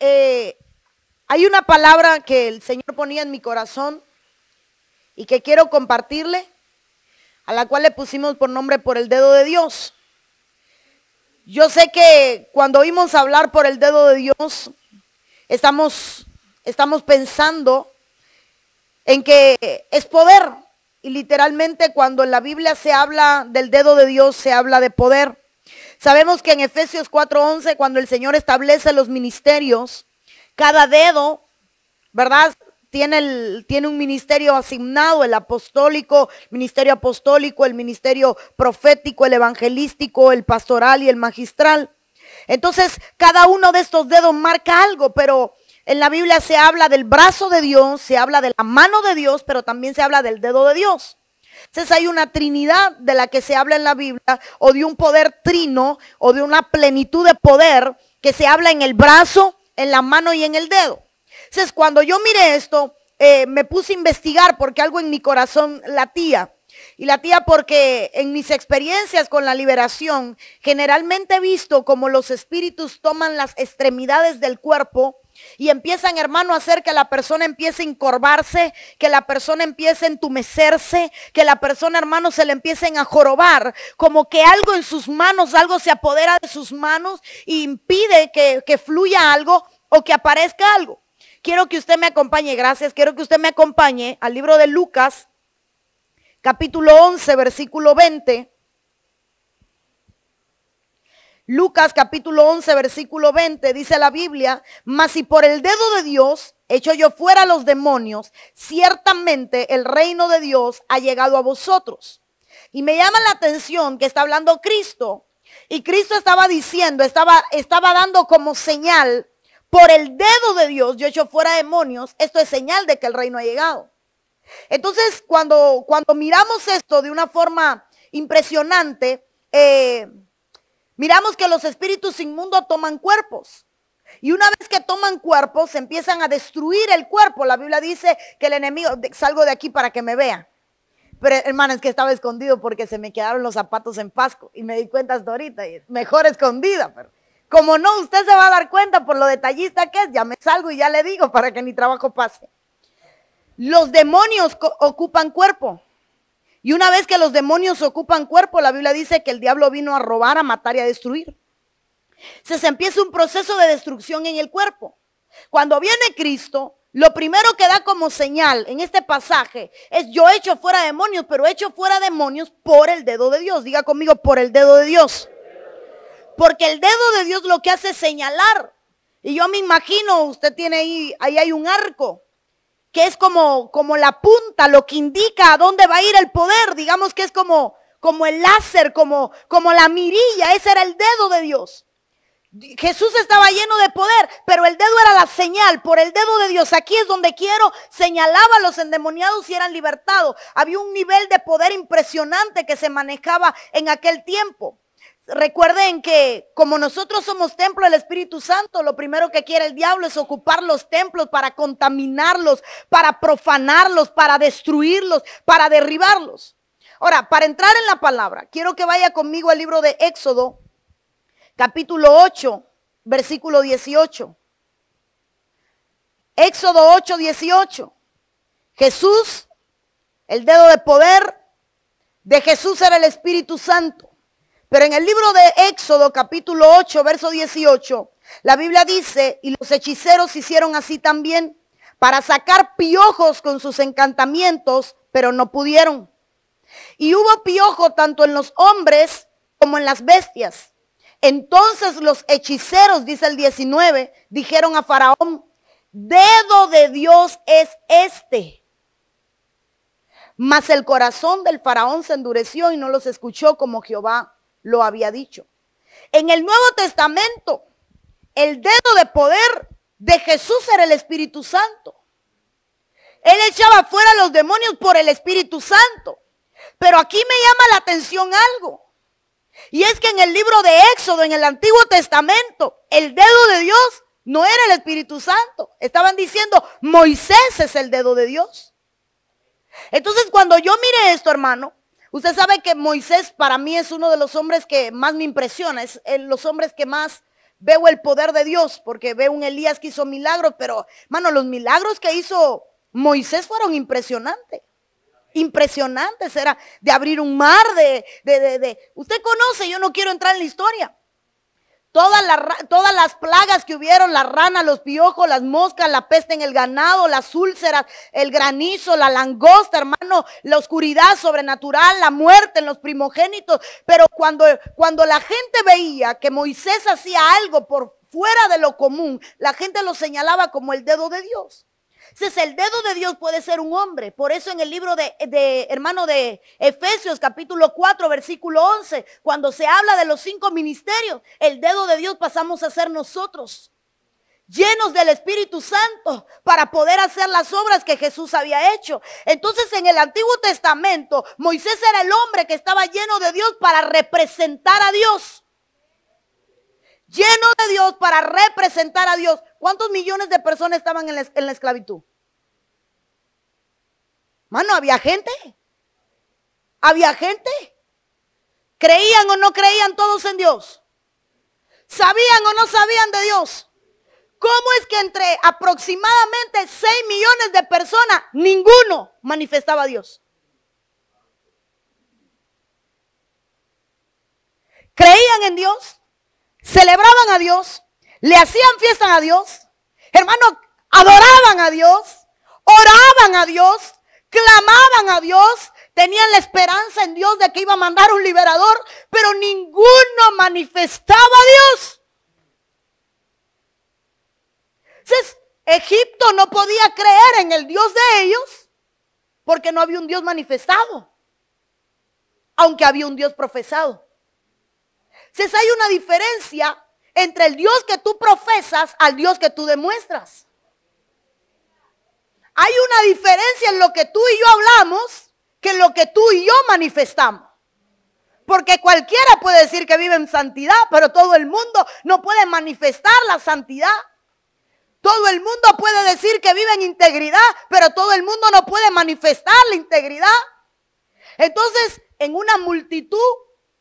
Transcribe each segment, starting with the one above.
eh, hay una palabra que el Señor ponía en mi corazón y que quiero compartirle, a la cual le pusimos por nombre por el dedo de Dios. Yo sé que cuando oímos hablar por el dedo de Dios, estamos, estamos pensando en que es poder. Y literalmente cuando en la Biblia se habla del dedo de Dios, se habla de poder. Sabemos que en Efesios 4:11, cuando el Señor establece los ministerios, cada dedo, ¿verdad? Tiene, un ministerio asignado, el apostólico, ministerio apostólico, el ministerio profético, el evangelístico, el pastoral y el magistral. Entonces, cada uno de estos dedos marca algo, pero en la Biblia se habla del brazo de Dios, se habla de la mano de Dios, pero también se habla del dedo de Dios. Entonces hay una trinidad de la que se habla en la Biblia, o de un poder trino, o de una plenitud de poder que se habla en el brazo, en la mano y en el dedo. Entonces cuando yo miré esto, eh, me puse a investigar porque algo en mi corazón latía. Y la tía porque en mis experiencias con la liberación, generalmente he visto como los espíritus toman las extremidades del cuerpo y empiezan, hermano, a hacer que la persona empiece a encorvarse, que la persona empiece a entumecerse, que la persona, hermano, se le empiecen a jorobar, como que algo en sus manos, algo se apodera de sus manos e impide que, que fluya algo o que aparezca algo. Quiero que usted me acompañe, gracias, quiero que usted me acompañe al libro de Lucas, capítulo 11, versículo 20. Lucas capítulo 11, versículo 20, dice la Biblia, mas si por el dedo de Dios echo yo fuera los demonios, ciertamente el reino de Dios ha llegado a vosotros. Y me llama la atención que está hablando Cristo. Y Cristo estaba diciendo, estaba, estaba dando como señal, por el dedo de Dios yo echo fuera demonios, esto es señal de que el reino ha llegado. Entonces, cuando, cuando miramos esto de una forma impresionante, eh, miramos que los espíritus inmundos toman cuerpos. Y una vez que toman cuerpos, empiezan a destruir el cuerpo. La Biblia dice que el enemigo, salgo de aquí para que me vea. Pero hermano, es que estaba escondido porque se me quedaron los zapatos en Pasco. Y me di cuenta hasta ahorita. Y mejor escondida. Pero como no, usted se va a dar cuenta por lo detallista que es. Ya me salgo y ya le digo para que mi trabajo pase. Los demonios ocupan cuerpo. Y una vez que los demonios ocupan cuerpo, la Biblia dice que el diablo vino a robar, a matar y a destruir. Se, empieza un proceso de destrucción en el cuerpo. Cuando viene Cristo, lo primero que da como señal en este pasaje es yo echo fuera demonios, pero echo fuera demonios por el dedo de Dios. Diga conmigo, por el dedo de Dios. Porque el dedo de Dios lo que hace es señalar. Y yo me imagino, usted tiene ahí, ahí hay un arco que es como, como la punta, lo que indica a dónde va a ir el poder. Digamos que es como, como el láser, como, como la mirilla. Ese era el dedo de Dios. Jesús estaba lleno de poder, pero el dedo era la señal. Por el dedo de Dios, aquí es donde quiero, señalaba a los endemoniados y eran libertados. Había un nivel de poder impresionante que se manejaba en aquel tiempo. Recuerden que como nosotros somos templo del Espíritu Santo, lo primero que quiere el diablo es ocupar los templos para contaminarlos, para profanarlos, para destruirlos, para derribarlos. Ahora, para entrar en la palabra, quiero que vaya conmigo al libro de Éxodo, capítulo 8, versículo 18. Éxodo 8, 18. Jesús, el dedo de poder de Jesús era el Espíritu Santo. Pero en el libro de Éxodo capítulo 8, verso 18, la Biblia dice, y los hechiceros hicieron así también para sacar piojos con sus encantamientos, pero no pudieron. Y hubo piojo tanto en los hombres como en las bestias. Entonces los hechiceros, dice el 19, dijeron a Faraón, dedo de Dios es este. Mas el corazón del faraón se endureció y no los escuchó como Jehová lo había dicho. En el Nuevo Testamento, el dedo de poder de Jesús era el Espíritu Santo. Él echaba fuera los demonios por el Espíritu Santo. Pero aquí me llama la atención algo. Y es que en el libro de Éxodo, en el Antiguo Testamento, el dedo de Dios no era el Espíritu Santo. Estaban diciendo, Moisés es el dedo de Dios. Entonces cuando yo mire esto, hermano, Usted sabe que Moisés para mí es uno de los hombres que más me impresiona, es los hombres que más veo el poder de Dios, porque veo un Elías que hizo milagros, pero, mano, los milagros que hizo Moisés fueron impresionantes. Impresionantes, era de abrir un mar, de, de, de, de, usted conoce, yo no quiero entrar en la historia, Todas, todas las plagas que hubieron, la rana, los piojos, las moscas, la peste en el ganado, las úlceras, el granizo, la langosta, hermano, la oscuridad sobrenatural, la muerte en los primogénitos. Pero cuando, cuando la gente veía que Moisés hacía algo por fuera de lo común, la gente lo señalaba como el dedo de Dios. Entonces el dedo de Dios puede ser un hombre. Por eso en el libro de, hermano de Efesios capítulo 4 versículo 11, cuando se habla de los cinco ministerios, el dedo de Dios pasamos a ser nosotros. Llenos del Espíritu Santo para poder hacer las obras que Jesús había hecho. Entonces en el Antiguo Testamento Moisés era el hombre que estaba lleno de Dios para representar a Dios lleno de Dios para representar a Dios. ¿Cuántos millones de personas estaban en la, esclavitud? Mano, había gente. Había gente. ¿Creían o no creían todos en Dios? ¿Sabían o no sabían de Dios? ¿Cómo es que entre aproximadamente 6 millones de personas, ninguno manifestaba a Dios? ¿Creían en Dios? celebraban a Dios, le hacían fiesta a Dios, hermano, adoraban a Dios, oraban a Dios, clamaban a Dios, tenían la esperanza en Dios de que iba a mandar un liberador, pero ninguno manifestaba a Dios. Entonces, Egipto no podía creer en el Dios de ellos porque no había un Dios manifestado, aunque había un Dios profesado. Si hay una diferencia entre el Dios que tú profesas al Dios que tú demuestras. Hay una diferencia en lo que tú y yo hablamos que en lo que tú y yo manifestamos. Porque cualquiera puede decir que vive en santidad, pero todo el mundo no puede manifestar la santidad. Todo el mundo puede decir que vive en integridad, pero todo el mundo no puede manifestar la integridad. Entonces, en una multitud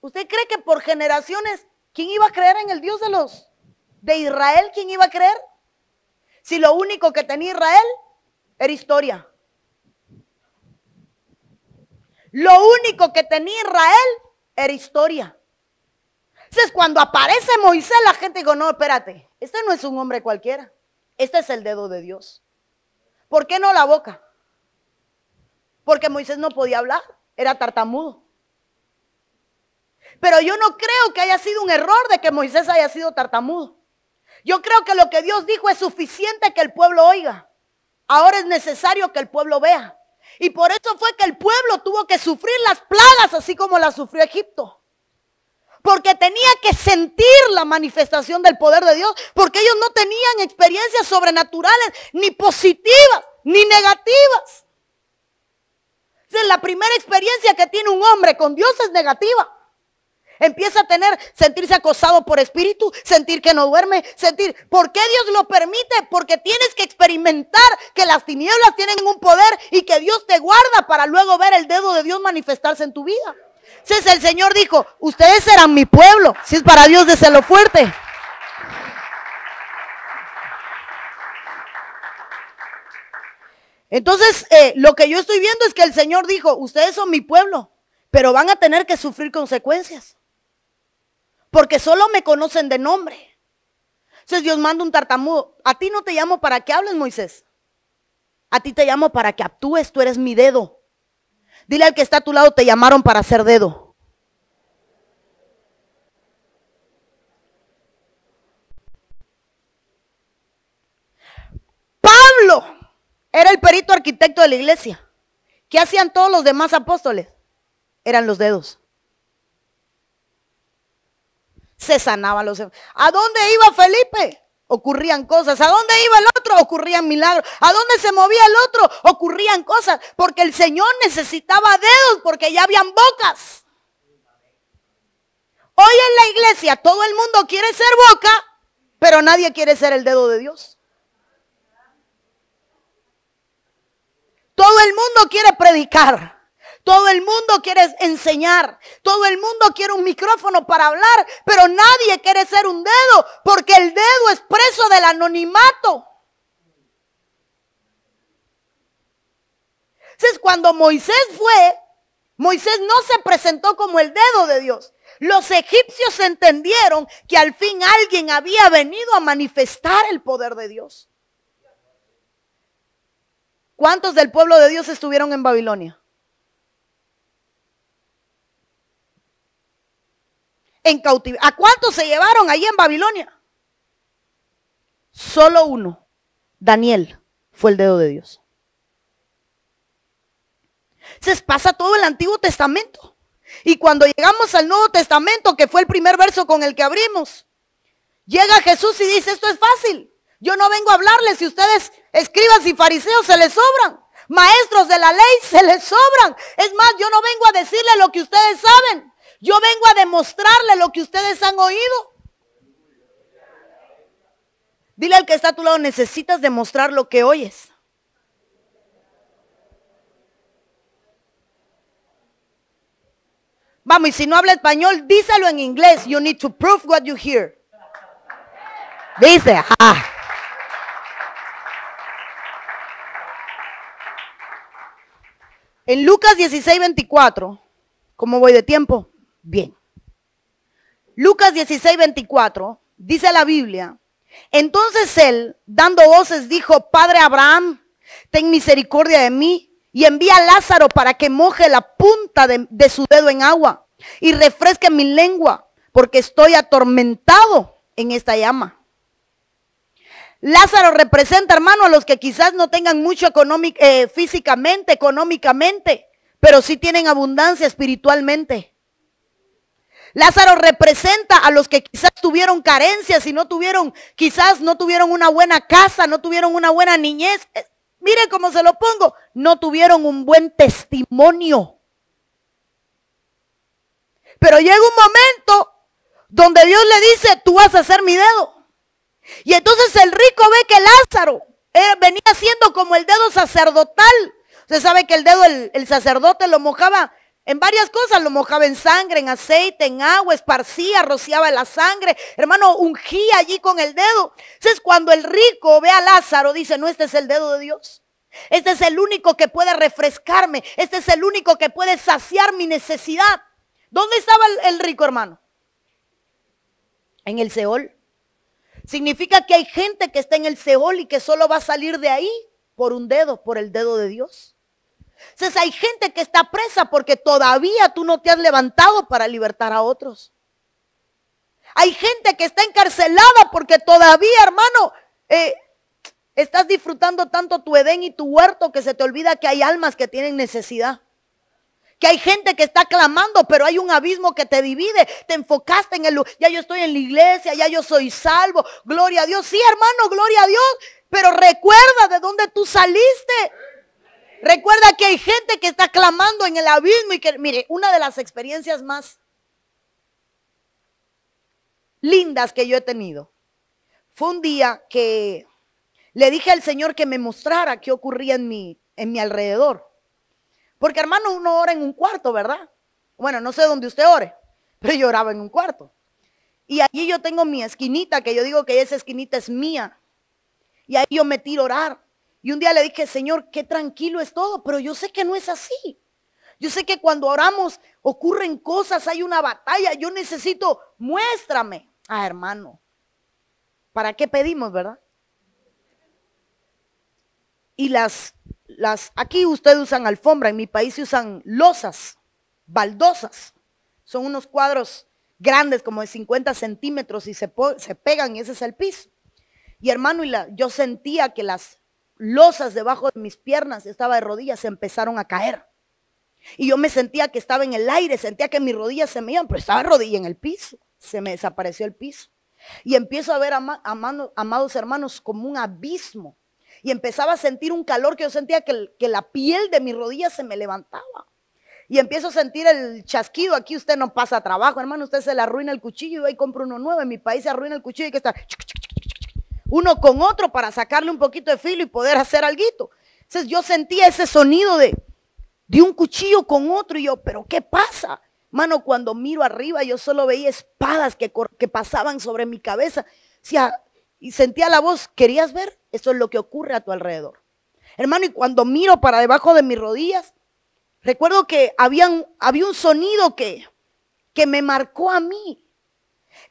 ¿Usted cree que por generaciones, ¿quién iba a creer en el Dios de los de Israel? ¿Quién iba a creer? Si lo único que tenía Israel era historia. Lo único que tenía Israel era historia. Entonces cuando aparece Moisés, la gente dice, no, espérate, este no es un hombre cualquiera. Este es el dedo de Dios. ¿Por qué no la boca? Porque Moisés no podía hablar, era tartamudo. Pero yo no creo que haya sido un error de que Moisés haya sido tartamudo. Yo creo que lo que Dios dijo es suficiente que el pueblo oiga. Ahora es necesario que el pueblo vea. Y por eso fue que el pueblo tuvo que sufrir las plagas así como las sufrió Egipto. Porque tenía que sentir la manifestación del poder de Dios. Porque ellos no tenían experiencias sobrenaturales, ni positivas, ni negativas. la primera experiencia que tiene un hombre con Dios es negativa. Empieza a tener, sentirse acosado por espíritu, sentir que no duerme, sentir, ¿por qué Dios lo permite? Porque tienes que experimentar que las tinieblas tienen un poder y que Dios te guarda para luego ver el dedo de Dios manifestarse en tu vida. Entonces el Señor dijo, ustedes serán mi pueblo. Si es para Dios, lo fuerte. Entonces, eh, lo que yo estoy viendo es que el Señor dijo, ustedes son mi pueblo, pero van a tener que sufrir consecuencias porque solo me conocen de nombre. Entonces Dios manda un tartamudo. A ti no te llamo para que hables, Moisés. A ti te llamo para que actúes, tú eres mi dedo. Dile al que está a tu lado, te llamaron para ser dedo. Pablo era el perito arquitecto de la iglesia. ¿Qué hacían todos los demás apóstoles? Eran los dedos se sanaban los ¿A dónde iba Felipe? Ocurrían cosas. ¿A dónde iba el otro? Ocurrían milagros. ¿A dónde se movía el otro? Ocurrían cosas. Porque el Señor necesitaba dedos porque ya habían bocas. Hoy en la iglesia todo el mundo quiere ser boca, pero nadie quiere ser el dedo de Dios. Todo el mundo quiere predicar. Todo el mundo quiere enseñar. Todo el mundo quiere un micrófono para hablar. Pero nadie quiere ser un dedo. Porque el dedo es preso del anonimato. Entonces cuando Moisés fue, Moisés no se presentó como el dedo de Dios. Los egipcios entendieron que al fin alguien había venido a manifestar el poder de Dios. ¿Cuántos del pueblo de Dios estuvieron en Babilonia? En cautiverio. ¿A cuántos se llevaron allí en Babilonia? Solo uno, Daniel, fue el dedo de Dios. Se pasa todo el Antiguo Testamento. Y cuando llegamos al Nuevo Testamento, que fue el primer verso con el que abrimos, llega Jesús y dice, esto es fácil. Yo no vengo a hablarles si ustedes escribas y fariseos se les sobran. Maestros de la ley se les sobran. Es más, yo no vengo a decirle lo que ustedes saben. Yo vengo a demostrarle lo que ustedes han oído. Dile al que está a tu lado, necesitas demostrar lo que oyes. Vamos, y si no habla español, díselo en inglés. You need to prove what you hear. Dice, ah. En Lucas 16, 24, ¿cómo voy de tiempo? Bien. Lucas 16, 24, dice la Biblia. Entonces él, dando voces, dijo, Padre Abraham, ten misericordia de mí y envía a Lázaro para que moje la punta de, su dedo en agua y refresque mi lengua, porque estoy atormentado en esta llama. Lázaro representa, hermano, a los que quizás no tengan mucho eh, físicamente, económicamente, pero sí tienen abundancia espiritualmente. Lázaro representa a los que quizás tuvieron carencias y no tuvieron, quizás no tuvieron una buena casa, no tuvieron una buena niñez. Eh, mire cómo se lo pongo, no tuvieron un buen testimonio. Pero llega un momento donde Dios le dice, tú vas a ser mi dedo. Y entonces el rico ve que Lázaro eh, venía siendo como el dedo sacerdotal. Usted sabe que el dedo, el, el sacerdote lo mojaba en varias cosas, lo mojaba en sangre, en aceite, en agua, esparcía, rociaba la sangre. Hermano, ungía allí con el dedo. Entonces cuando el rico ve a Lázaro, dice, no, este es el dedo de Dios. Este es el único que puede refrescarme. Este es el único que puede saciar mi necesidad. ¿Dónde estaba el, rico, hermano? En el Seol. Significa que hay gente que está en el Seol y que solo va a salir de ahí por un dedo, por el dedo de Dios. Entonces hay gente que está presa porque todavía tú no te has levantado para libertar a otros. Hay gente que está encarcelada porque todavía, hermano, eh, estás disfrutando tanto tu Edén y tu huerto que se te olvida que hay almas que tienen necesidad que hay gente que está clamando, pero hay un abismo que te divide. Te enfocaste en el, ya yo estoy en la iglesia, ya yo soy salvo, gloria a Dios. Sí, hermano, gloria a Dios, pero recuerda de dónde tú saliste. Recuerda que hay gente que está clamando en el abismo y que, mire, una de las experiencias más lindas que yo he tenido fue un día que le dije al Señor que me mostrara qué ocurría en mi, en mi alrededor. Porque hermano, uno ora en un cuarto, ¿verdad? Bueno, no sé dónde usted ore, pero yo oraba en un cuarto. Y allí yo tengo mi esquinita, que yo digo que esa esquinita es mía. Y ahí yo me tiro a orar. Y un día le dije, Señor, qué tranquilo es todo, pero yo sé que no es así. Yo sé que cuando oramos ocurren cosas, hay una batalla. Yo necesito, muéstrame. Ah, hermano, ¿para qué pedimos, verdad? Y las las, aquí ustedes usan alfombra, en mi país se usan losas, baldosas. Son unos cuadros grandes como de 50 centímetros y se, se pegan y ese es el piso. Y hermano, y la, yo sentía que las losas debajo de mis piernas, estaba de rodillas, se empezaron a caer. Y yo me sentía que estaba en el aire, sentía que mis rodillas se me iban, pero estaba rodilla en el piso. Se me desapareció el piso. Y empiezo a ver, amados hermanos, como un abismo y empezaba a sentir un calor que yo sentía que, la piel de mi rodilla se me levantaba. Y empiezo a sentir el chasquido. Aquí usted no pasa trabajo, hermano. Usted se le arruina el cuchillo y ahí compra uno nuevo. En mi país se arruina el cuchillo y que está uno con otro para sacarle un poquito de filo y poder hacer algo. Entonces yo sentía ese sonido de, de un cuchillo con otro. Y yo, pero ¿qué pasa? Mano, cuando miro arriba, yo solo veía espadas que, que pasaban sobre mi cabeza. y sentía la voz, ¿querías ver? Eso es lo que ocurre a tu alrededor. Hermano, y cuando miro para debajo de mis rodillas, recuerdo que había un, había un sonido que, que me marcó a mí.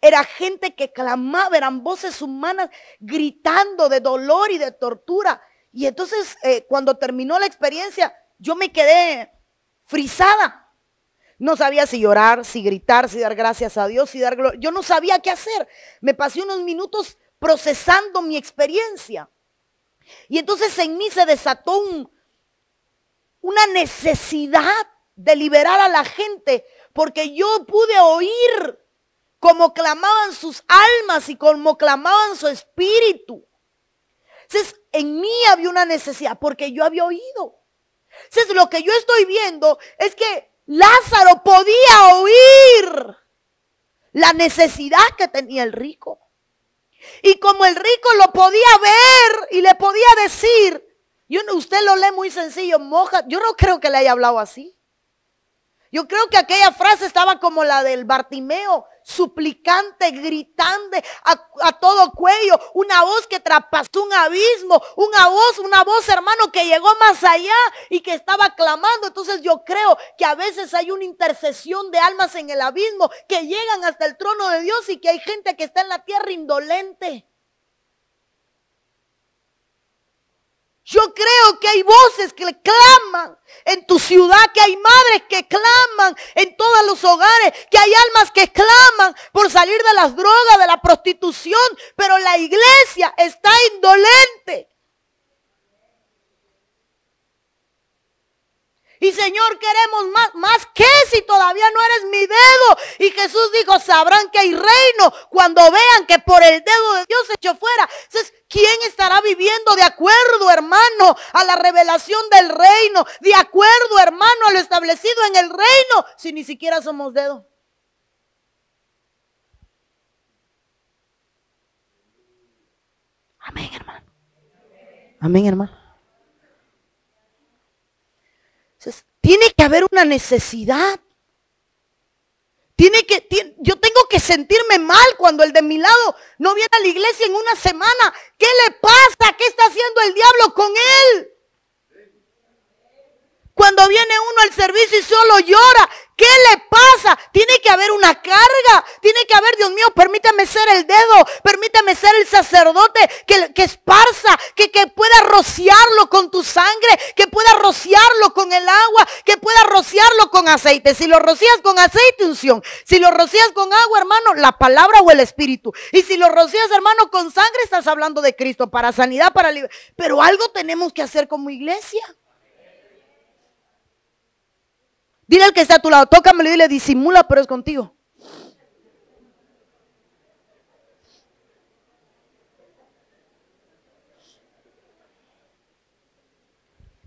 Era gente que clamaba, eran voces humanas gritando de dolor y de tortura. Y entonces eh, cuando terminó la experiencia, yo me quedé frisada. No sabía si llorar, si gritar, si dar gracias a Dios, si dar gloria. Yo no sabía qué hacer. Me pasé unos minutos procesando mi experiencia. Y entonces en mí se desató una necesidad de liberar a la gente, porque yo pude oír cómo clamaban sus almas y cómo clamaban su espíritu. Entonces, en mí había una necesidad, porque yo había oído. Entonces, lo que yo estoy viendo es que Lázaro podía oír la necesidad que tenía el rico. Y como el rico lo podía ver y le podía decir, usted lo lee muy sencillo, moja, yo no creo que le haya hablado así. Yo creo que aquella frase estaba como la del Bartimeo, suplicante, gritante a, todo cuello, una voz que traspasó un abismo, una voz, una voz hermano que llegó más allá y que estaba clamando. Entonces yo creo que a veces hay una intercesión de almas en el abismo que llegan hasta el trono de Dios y que hay gente que está en la tierra indolente. Yo creo que hay voces que claman en tu ciudad, que hay madres que claman en todos los hogares, que hay almas que claman por salir de las drogas, de la prostitución, pero la iglesia está indolente. Y Señor, queremos más, más que si todavía no eres mi dedo. Y Jesús dijo, sabrán que hay reino cuando vean que por el dedo de Dios se echó fuera. Entonces, ¿quién estará viviendo de acuerdo, hermano, a la revelación del reino? De acuerdo, hermano, a lo establecido en el reino, si ni siquiera somos dedo. Amén, hermano. Amén, hermano. Tiene que haber una necesidad. Tiene que, yo tengo que sentirme mal cuando el de mi lado no viene a la iglesia en una semana. ¿Qué le pasa? ¿Qué está haciendo el diablo con él? Cuando viene uno al servicio y solo llora, ¿qué le pasa? Tiene que haber una carga. Tiene que haber, Dios mío, permítame ser el dedo. Permítame ser el sacerdote que, que esparza, que, que pueda rociarlo con tu sangre, que pueda rociarlo con el agua, que pueda rociarlo con aceite. Si lo rocías con aceite, unción. Si lo rocías con agua, hermano, la palabra o el espíritu. Y si lo rocías, hermano, con sangre, estás hablando de Cristo para sanidad, para libertad. Pero algo tenemos que hacer como iglesia. Dile al que está a tu lado, tócamelo y dile, disimula, pero es contigo.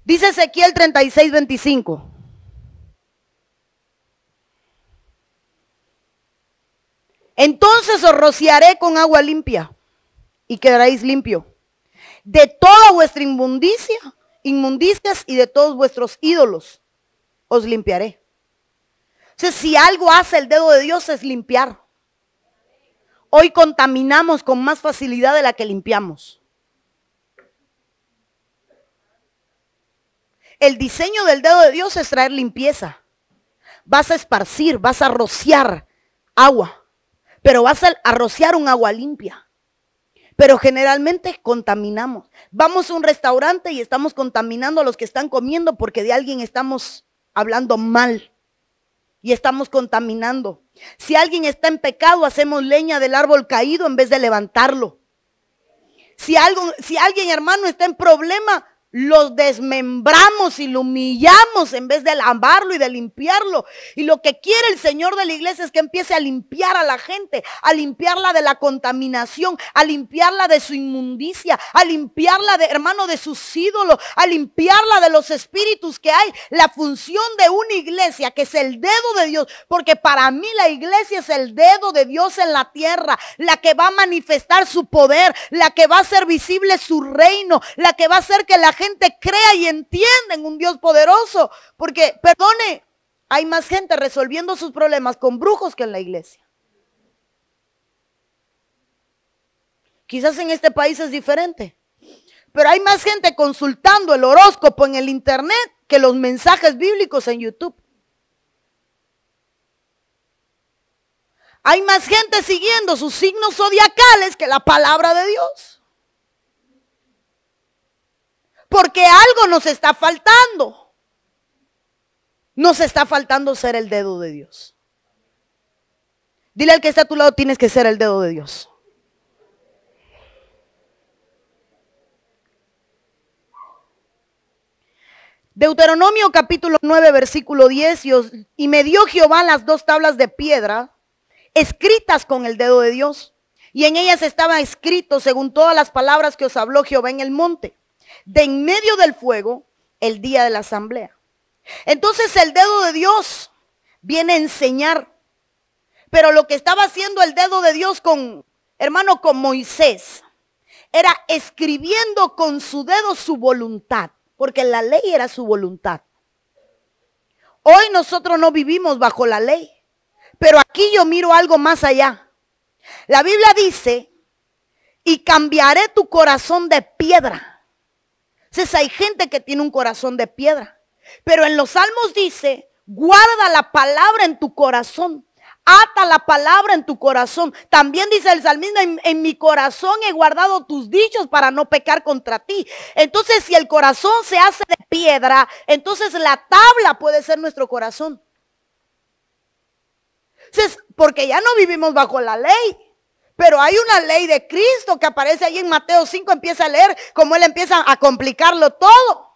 Dice Ezequiel 36, 25. Entonces os rociaré con agua limpia y quedaréis limpio. De toda vuestra inmundicia, inmundicias y de todos vuestros ídolos os limpiaré. si algo hace el dedo de Dios es limpiar. Hoy contaminamos con más facilidad de la que limpiamos. El diseño del dedo de Dios es traer limpieza. Vas a esparcir, vas a rociar agua, pero vas a rociar un agua limpia. Pero generalmente contaminamos. Vamos a un restaurante y estamos contaminando a los que están comiendo porque de alguien estamos hablando mal y estamos contaminando. Si alguien está en pecado, hacemos leña del árbol caído en vez de levantarlo. Si, algo, si alguien, hermano, está en problema, los desmembramos y lo humillamos en vez de lavarlo y de limpiarlo. Y lo que quiere el Señor de la iglesia es que empiece a limpiar a la gente, a limpiarla de la contaminación, a limpiarla de su inmundicia, a limpiarla de, hermano, de sus ídolos, a limpiarla de los espíritus que hay. La función de una iglesia, que es el dedo de Dios, porque para mí la iglesia es el dedo de Dios en la tierra, la que va a manifestar su poder, la que va a hacer visible su reino, la que va a hacer que la gente crea y entienda en un Dios poderoso. Porque, perdone, hay más gente resolviendo sus problemas con brujos que en la iglesia. Quizás en este país es diferente. Pero hay más gente consultando el horóscopo en el internet que los mensajes bíblicos en YouTube. Hay más gente siguiendo sus signos zodiacales que la palabra de Dios. Porque algo nos está faltando. Nos está faltando ser el dedo de Dios. Dile al que está a tu lado, tienes que ser el dedo de Dios. Deuteronomio capítulo 9, versículo 10, y me dio Jehová las dos tablas de piedra escritas con el dedo de Dios. Y en ellas estaba escrito, según todas las palabras que os habló Jehová en el monte, de en medio del fuego, el día de la asamblea. Entonces el dedo de Dios viene a enseñar. Pero lo que estaba haciendo el dedo de Dios con, hermano, con Moisés, era escribiendo con su dedo su voluntad, porque la ley era su voluntad. Hoy nosotros no vivimos bajo la ley. Pero aquí yo miro algo más allá. La Biblia dice, y cambiaré tu corazón de piedra. Entonces hay gente que tiene un corazón de piedra. Pero en los salmos dice, guarda la palabra en tu corazón. Ata la palabra en tu corazón. También dice el salmista, en, en, mi corazón he guardado tus dichos para no pecar contra ti. Entonces, si el corazón se hace de piedra, entonces la tabla puede ser nuestro corazón porque ya no vivimos bajo la ley. Pero hay una ley de Cristo que aparece ahí en Mateo 5, empieza a leer como él empieza a complicarlo todo.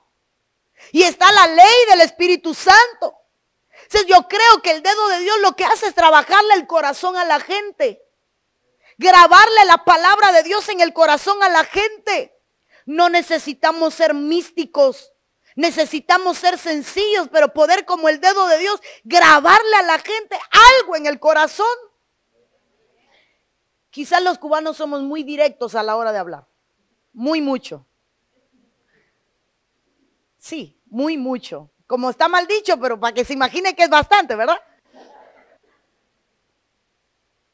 Y está la ley del Espíritu Santo. Entonces yo creo que el dedo de Dios lo que hace es trabajarle el corazón a la gente. Grabarle la palabra de Dios en el corazón a la gente. No necesitamos ser místicos. Necesitamos ser sencillos, pero poder como el dedo de Dios grabarle a la gente algo en el corazón. Quizás los cubanos somos muy directos a la hora de hablar. Muy mucho. Sí, muy mucho. Como está mal dicho, pero para que se imagine que es bastante, ¿verdad?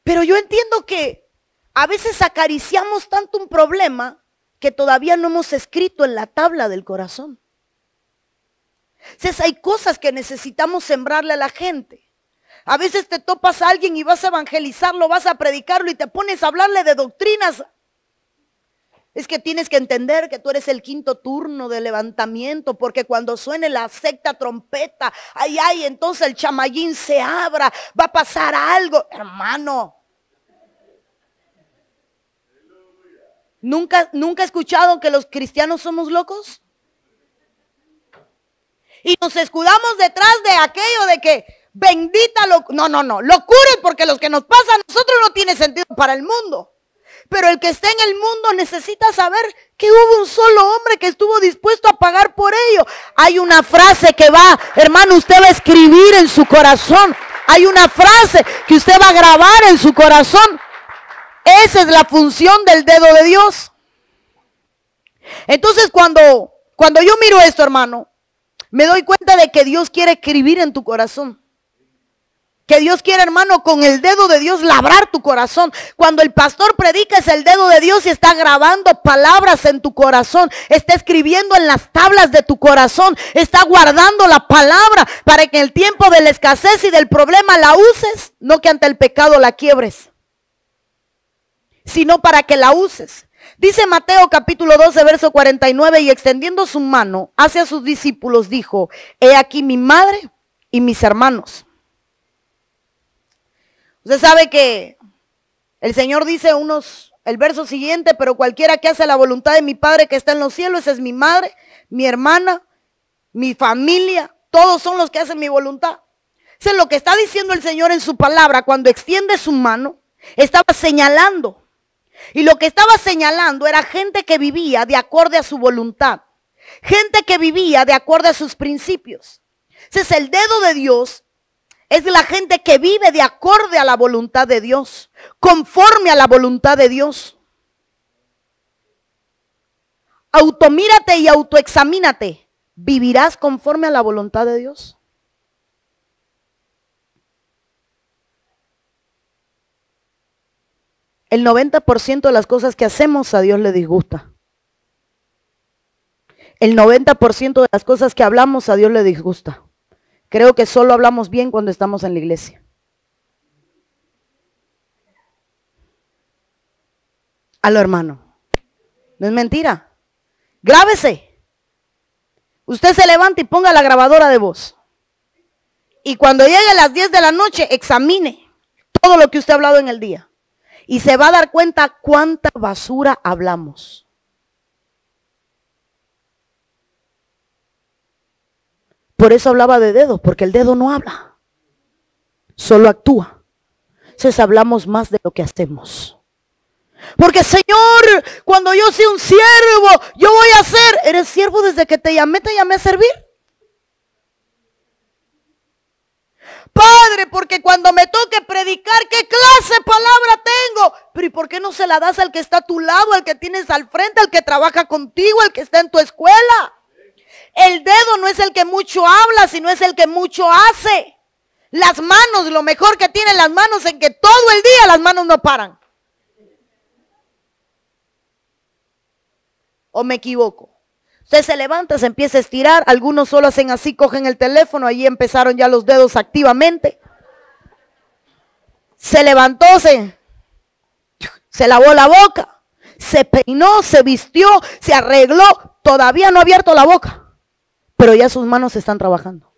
Pero yo entiendo que a veces acariciamos tanto un problema que todavía no hemos escrito en la tabla del corazón. Entonces hay cosas que necesitamos sembrarle a la gente. A veces te topas a alguien y vas a evangelizarlo, vas a predicarlo y te pones a hablarle de doctrinas. Es que tienes que entender que tú eres el quinto turno de levantamiento, porque cuando suene la secta trompeta, ay, ay, entonces el chamayín se abra, va a pasar algo. Hermano, ¿Nunca, ¿Nunca he escuchado que los cristianos somos locos? y nos escudamos detrás de aquello de que bendita lo... No, no, no, locura porque los que nos pasa a nosotros no tiene sentido para el mundo. Pero el que está en el mundo necesita saber que hubo un solo hombre que estuvo dispuesto a pagar por ello. Hay una frase que va, hermano, usted va a escribir en su corazón. Hay una frase que usted va a grabar en su corazón. Esa es la función del dedo de Dios. Entonces cuando, cuando yo miro esto, hermano, me doy cuenta de que Dios quiere escribir en tu corazón. Que Dios quiere, hermano, con el dedo de Dios labrar tu corazón. Cuando el pastor predica es el dedo de Dios y está grabando palabras en tu corazón. Está escribiendo en las tablas de tu corazón. Está guardando la palabra para que en el tiempo de la escasez y del problema la uses. No que ante el pecado la quiebres. Sino para que la uses. Dice Mateo capítulo 12, verso 49, y extendiendo su mano hacia sus discípulos, dijo, he aquí mi madre y mis hermanos. Usted sabe que el Señor dice unos, el verso siguiente, pero cualquiera que hace la voluntad de mi Padre que está en los cielos, esa es mi madre, mi hermana, mi familia, todos son los que hacen mi voluntad. Es lo que está diciendo el Señor en su palabra, cuando extiende su mano, estaba señalando y lo que estaba señalando era gente que vivía de acuerdo a su voluntad. Gente que vivía de acuerdo a sus principios. Es el dedo de Dios. Es la gente que vive de acorde a la voluntad de Dios. Conforme a la voluntad de Dios. automírate y autoexamínate. ¿Vivirás conforme a la voluntad de Dios? El 90% de las cosas que hacemos a Dios le disgusta. El 90% de las cosas que hablamos a Dios le disgusta. Creo que solo hablamos bien cuando estamos en la iglesia. A lo hermano. No es mentira. Grábese. Usted se levanta y ponga la grabadora de voz. Y cuando llegue a las 10 de la noche, examine todo lo que usted ha hablado en el día. Y se va a dar cuenta cuánta basura hablamos. Por eso hablaba de dedos, porque el dedo no habla, solo actúa. Entonces hablamos más de lo que hacemos. Porque Señor, cuando yo sea un siervo, yo voy a ser, eres siervo desde que te llamé, te llamé a servir. Padre, porque cuando me toque predicar, ¿qué clase de palabra tengo? Pero ¿y por qué no se la das al que está a tu lado, al que tienes al frente, al que trabaja contigo, al que está en tu escuela? El dedo no es el que mucho habla, sino es el que mucho hace. Las manos, lo mejor que tienen las manos es que todo el día las manos no paran. ¿O me equivoco? Usted se levanta, se empieza a estirar, algunos solo hacen así, cogen el teléfono, allí empezaron ya los dedos activamente. Se levantó, se, se lavó la boca, se peinó, se vistió, se arregló, todavía no ha abierto la boca, pero ya sus manos están trabajando.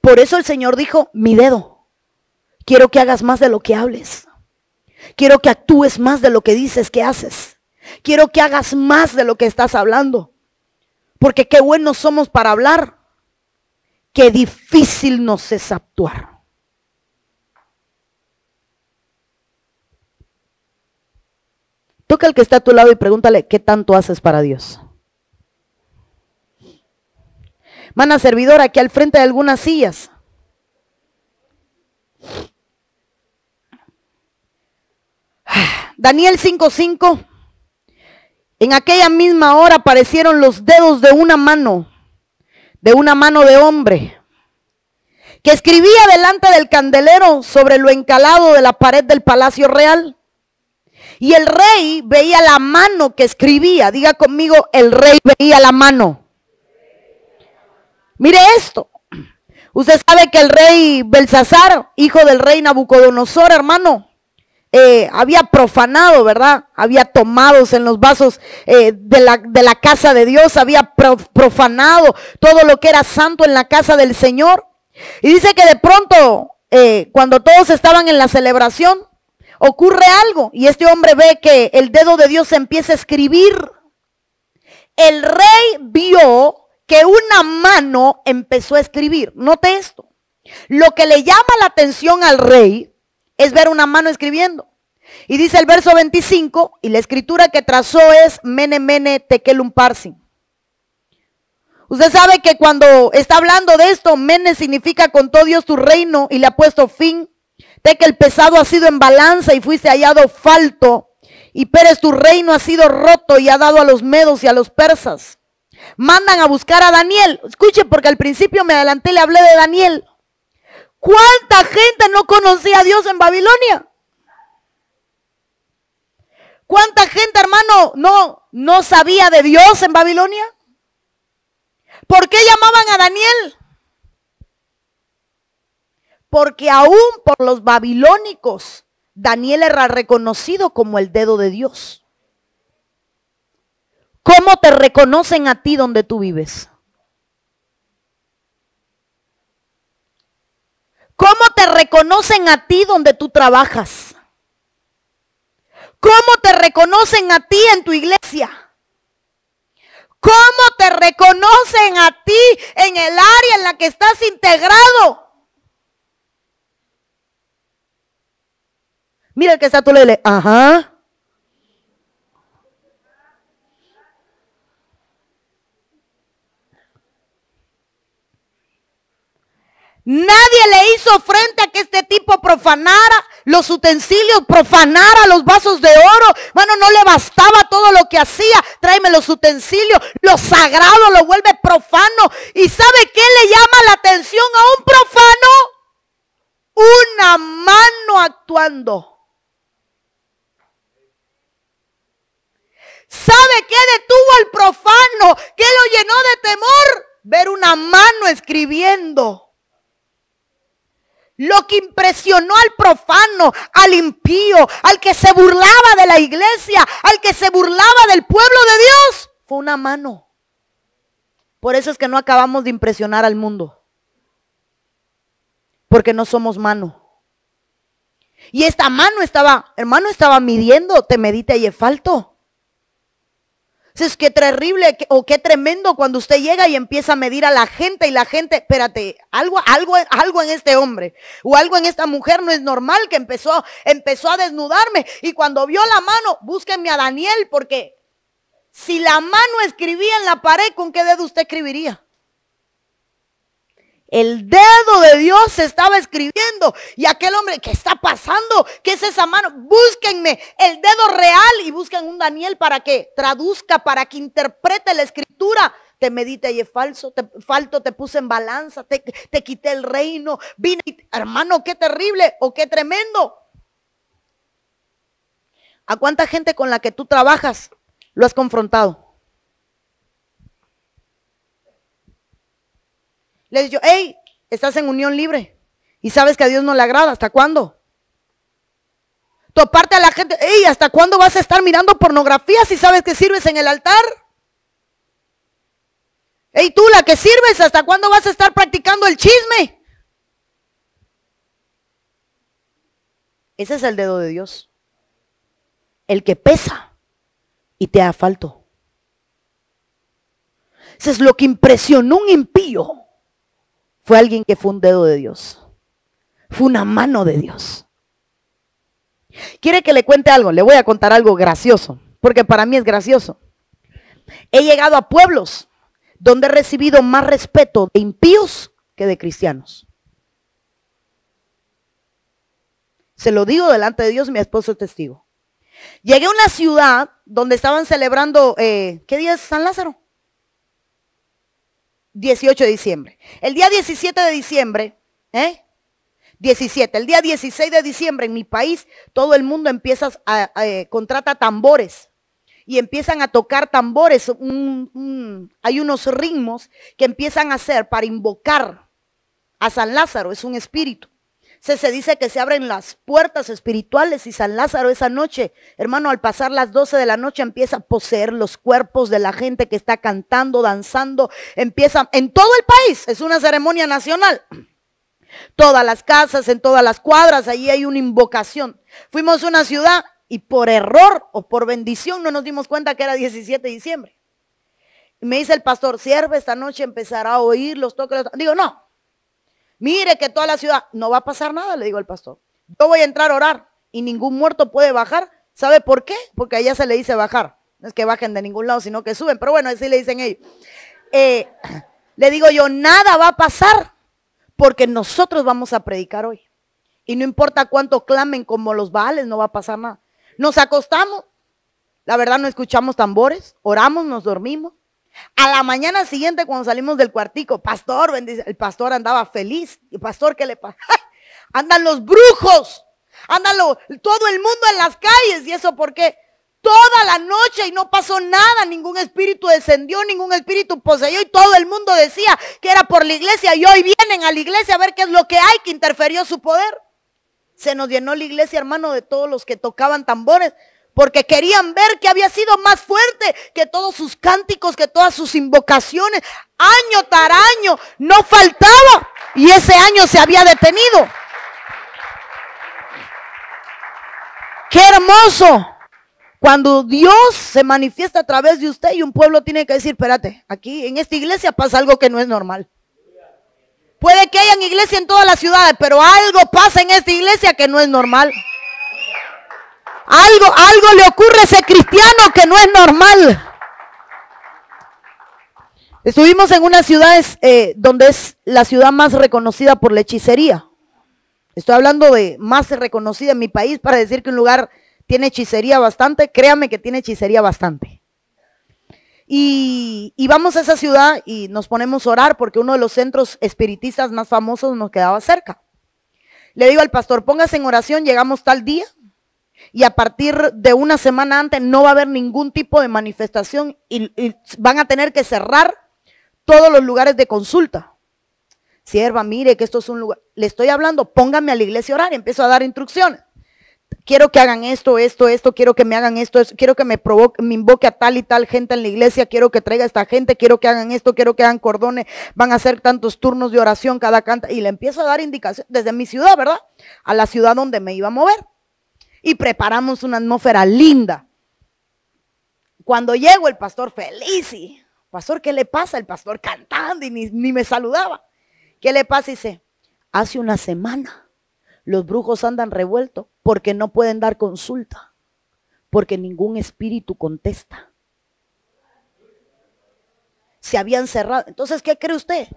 Por eso el Señor dijo, mi dedo, quiero que hagas más de lo que hables. Quiero que actúes más de lo que dices que haces. Quiero que hagas más de lo que estás hablando. Porque qué buenos somos para hablar. Qué difícil nos es actuar. Toca al que está a tu lado y pregúntale, ¿qué tanto haces para Dios? Mana servidora, aquí al frente de algunas sillas. Daniel 5:5. En aquella misma hora aparecieron los dedos de una mano, de una mano de hombre, que escribía delante del candelero sobre lo encalado de la pared del palacio real. Y el rey veía la mano que escribía. Diga conmigo, el rey veía la mano. Mire esto. Usted sabe que el rey Belsasar, hijo del rey Nabucodonosor, hermano, eh, había profanado, ¿verdad? Había tomados en los vasos eh, de, la, de, la, casa de Dios, había profanado todo lo que era santo en la casa del Señor. Y dice que de pronto, eh, cuando todos estaban en la celebración, ocurre algo y este hombre ve que el dedo de Dios empieza a escribir. El rey vio que una mano empezó a escribir. Note esto. Lo que le llama la atención al rey es ver una mano escribiendo. Y dice el verso 25, y la escritura que trazó es Mene Mene Tekelum Parsin. Usted sabe que cuando está hablando de esto, Mene significa contó Dios tu reino y le ha puesto fin. De que el pesado ha sido en balanza y fuiste hallado falto. Y Pérez tu reino ha sido roto y ha dado a los medos y a los persas. Mandan a buscar a Daniel. Escuche, porque al principio me adelanté y le hablé de Daniel. ¿Cuánta gente no conocía a Dios en Babilonia? ¿Cuánta gente, hermano, no, no sabía de Dios en Babilonia? ¿Por qué llamaban a Daniel? Porque aún por los babilónicos, Daniel era reconocido como el dedo de Dios. ¿Cómo te reconocen a ti donde tú vives? ¿Cómo te reconocen a ti donde tú trabajas? ¿Cómo te reconocen a ti en tu iglesia? ¿Cómo te reconocen a ti en el área en la que estás integrado? Mira el que está tú le ajá. Nadie le hizo frente a que este tipo profanara los utensilios, profanara los vasos de oro. Bueno, no le bastaba todo lo que hacía. Tráeme los utensilios, lo sagrado lo vuelve profano. ¿Y sabe qué le llama la atención a un profano? Una mano actuando. ¿Sabe qué detuvo al profano? ¿Qué lo llenó de temor? Ver una mano escribiendo. Lo que impresionó al profano, al impío, al que se burlaba de la iglesia, al que se burlaba del pueblo de Dios, fue una mano. Por eso es que no acabamos de impresionar al mundo. Porque no somos mano. Y esta mano estaba, hermano, estaba midiendo, te medita y falto. Es que terrible o qué tremendo cuando usted llega y empieza a medir a la gente y la gente, espérate, algo, algo, algo en este hombre o algo en esta mujer no es normal que empezó, empezó a desnudarme y cuando vio la mano, búsquenme a Daniel porque si la mano escribía en la pared, ¿con qué dedo usted escribiría? El dedo de Dios se estaba escribiendo. Y aquel hombre, ¿qué está pasando? ¿Qué es esa mano? Búsquenme el dedo real y busquen un Daniel para que traduzca, para que interprete la escritura. Te medite y es falso, te falto, te puse en balanza, te, te quité el reino. Vine, hermano, qué terrible o qué tremendo. ¿A cuánta gente con la que tú trabajas lo has confrontado? Le digo, hey, estás en unión libre y sabes que a Dios no le agrada. ¿Hasta cuándo? Toparte a la gente, hey, ¿hasta cuándo vas a estar mirando pornografía si sabes que sirves en el altar? Hey, tú la que sirves, ¿hasta cuándo vas a estar practicando el chisme? Ese es el dedo de Dios. El que pesa y te falto. Eso es lo que impresionó un impío fue alguien que fue un dedo de Dios. Fue una mano de Dios. ¿Quiere que le cuente algo? Le voy a contar algo gracioso, porque para mí es gracioso. He llegado a pueblos donde he recibido más respeto de impíos que de cristianos. Se lo digo delante de Dios, mi esposo es testigo. Llegué a una ciudad donde estaban celebrando, eh, ¿qué día es San Lázaro? 18 de diciembre. El día 17 de diciembre, ¿eh? 17, el día 16 de diciembre en mi país, todo el mundo empieza a, eh, contrata tambores y empiezan a tocar tambores. hay unos ritmos que empiezan a hacer para invocar a San Lázaro, es un espíritu. Se, dice que se abren las puertas espirituales y San Lázaro esa noche, hermano, al pasar las 12 de la noche empieza a poseer los cuerpos de la gente que está cantando, danzando, empieza en todo el país, es una ceremonia nacional. Todas las casas, en todas las cuadras, allí hay una invocación. Fuimos a una ciudad y por error o por bendición no nos dimos cuenta que era 17 de diciembre. Me dice el pastor, sierve esta noche empezará a oír los toques. Digo, no, Mire que toda la ciudad, no va a pasar nada, le digo al pastor. Yo voy a entrar a orar y ningún muerto puede bajar. ¿Sabe por qué? Porque allá se le dice bajar. No es que bajen de ningún lado, sino que suben. Pero bueno, así le dicen ellos. Eh, le digo yo, nada va a pasar porque nosotros vamos a predicar hoy. Y no importa cuánto clamen como los baales, no va a pasar nada. Nos acostamos, la verdad no escuchamos tambores, oramos, nos dormimos. A la mañana siguiente, cuando salimos del cuartico, pastor, el pastor andaba feliz. ¿Y pastor qué le pasa? Andan los brujos, andan todo el mundo en las calles. ¿Y eso porque Toda la noche y no pasó nada, ningún espíritu descendió, ningún espíritu poseyó y todo el mundo decía que era por la iglesia y hoy vienen a la iglesia a ver qué es lo que hay que interferió su poder. Se nos llenó la iglesia, hermano, de todos los que tocaban tambores porque querían ver que había sido más fuerte que todos sus cánticos, que todas sus invocaciones. Año tras año no faltaba y ese año se había detenido. Qué hermoso. Cuando Dios se manifiesta a través de usted y un pueblo tiene que decir, espérate, aquí en esta iglesia pasa algo que no es normal. Puede que hayan iglesia en todas las ciudades, pero algo pasa en esta iglesia que no es normal. Algo, algo le ocurre a ese cristiano que no es normal. Estuvimos en una ciudad eh, donde es la ciudad más reconocida por la hechicería. Estoy hablando de más reconocida en mi país para decir que un lugar tiene hechicería bastante. Créame que tiene hechicería bastante. Y, y, vamos a esa ciudad y nos ponemos a orar porque uno de los centros espiritistas más famosos nos quedaba cerca. Le digo al pastor, póngase en oración, llegamos tal día y a partir de una semana antes no va a haber ningún tipo de manifestación y, van a tener que cerrar todos los lugares de consulta. Sierva, mire que esto es un lugar. Le estoy hablando, póngame a la iglesia a orar. Empiezo a dar instrucciones. Quiero que hagan esto, esto, esto, quiero que me hagan esto, quiero que me provoque, me invoque a tal y tal gente en la iglesia, quiero que traiga a esta gente, quiero que hagan esto, quiero que hagan cordones, van a hacer tantos turnos de oración cada canta. Y le empiezo a dar indicaciones desde mi ciudad, ¿verdad? A la ciudad donde me iba a mover. Y preparamos una atmósfera linda. Cuando llego el pastor feliz y Pastor, ¿qué le pasa? El pastor cantando y ni, me saludaba. ¿Qué le pasa? dice, hace una semana los brujos andan revueltos porque no pueden dar consulta, porque ningún espíritu contesta. Se habían cerrado. Entonces, ¿qué cree usted?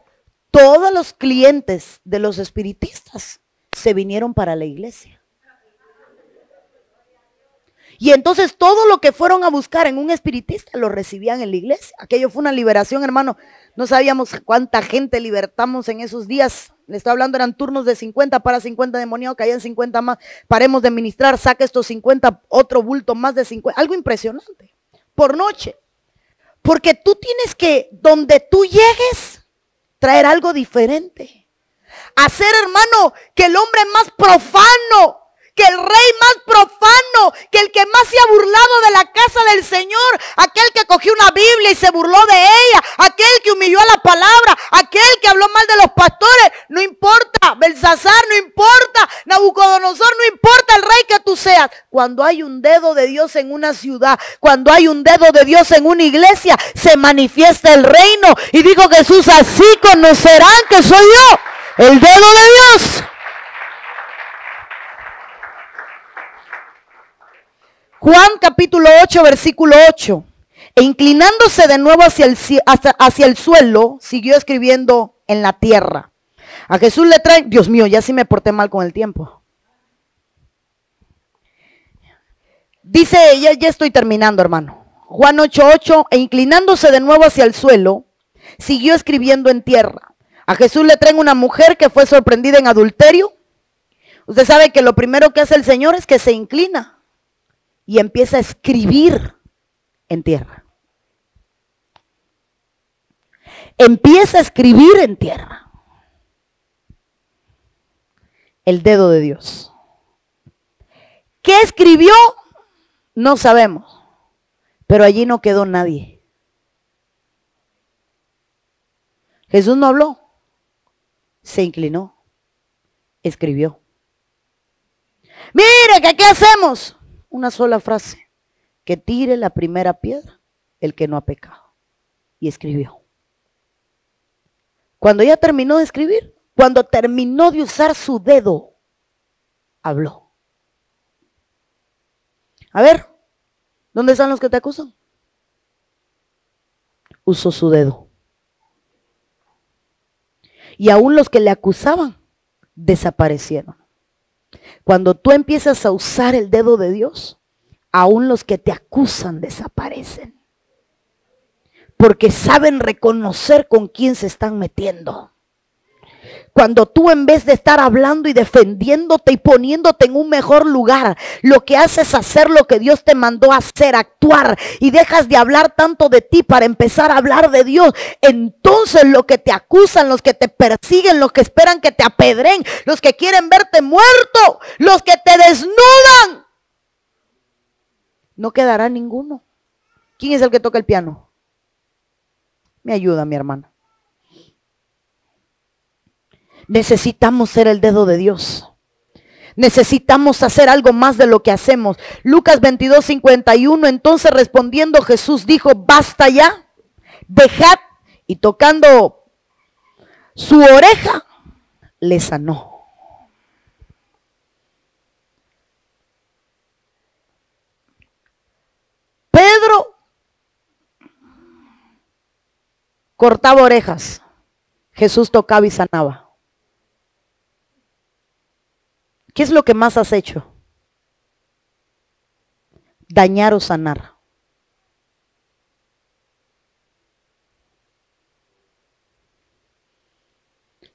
Todos los clientes de los espiritistas se vinieron para la iglesia. Y entonces todo lo que fueron a buscar en un espiritista lo recibían en la iglesia. Aquello fue una liberación, hermano. No sabíamos cuánta gente libertamos en esos días. Le estoy hablando, eran turnos de 50 para 50 demoniados, caían 50 más. Paremos de ministrar, saca estos 50, otro bulto más de 50. Algo impresionante. Por noche. Porque tú tienes que, donde tú llegues, traer algo diferente. Hacer, hermano, que el hombre más profano que el rey más profano, que el que más se ha burlado de la casa del Señor, aquel que cogió una Biblia y se burló de ella, aquel que humilló a la palabra, aquel que habló mal de los pastores, no importa, Belsasar, no importa, Nabucodonosor, no importa el rey que tú seas. Cuando hay un dedo de Dios en una ciudad, cuando hay un dedo de Dios en una iglesia, se manifiesta el reino. Y dijo Jesús, así conocerán que soy yo, el dedo de Dios. Juan capítulo 8, versículo 8. E inclinándose de nuevo hacia el, hacia, el suelo, siguió escribiendo en la tierra. A Jesús le trae, Dios mío, ya sí me porté mal con el tiempo. Dice, ya, ya estoy terminando, hermano. Juan 8:8, e inclinándose de nuevo hacia el suelo, siguió escribiendo en tierra. A Jesús le traen una mujer que fue sorprendida en adulterio. Usted sabe que lo primero que hace el Señor es que se inclina y empieza a escribir en tierra. Empieza a escribir en tierra. El dedo de Dios. ¿Qué escribió? No sabemos. Pero allí no quedó nadie. Jesús no habló. Se inclinó. Escribió. Mire, que ¿qué hacemos? Una sola frase, que tire la primera piedra el que no ha pecado. Y escribió. Cuando ya terminó de escribir, cuando terminó de usar su dedo, habló. A ver, ¿dónde están los que te acusan? Usó su dedo. Y aún los que le acusaban desaparecieron. Cuando tú empiezas a usar el dedo de Dios, aún los que te acusan desaparecen. Porque saben reconocer con quién se están metiendo. Cuando tú en vez de estar hablando y defendiéndote y poniéndote en un mejor lugar, lo que haces es hacer lo que Dios te mandó a hacer, actuar, y dejas de hablar tanto de ti para empezar a hablar de Dios, entonces lo que te acusan, los que te persiguen, los que esperan que te apedren, los que quieren verte muerto, los que te desnudan, no quedará ninguno. ¿Quién es el que toca el piano? Me ayuda, mi hermana. Necesitamos ser el dedo de Dios. Necesitamos hacer algo más de lo que hacemos. Lucas 22, 51. Entonces respondiendo Jesús dijo, basta ya, dejad. Y tocando su oreja, le sanó. Pedro cortaba orejas. Jesús tocaba y sanaba. ¿Qué es lo que más has hecho? Dañar o sanar.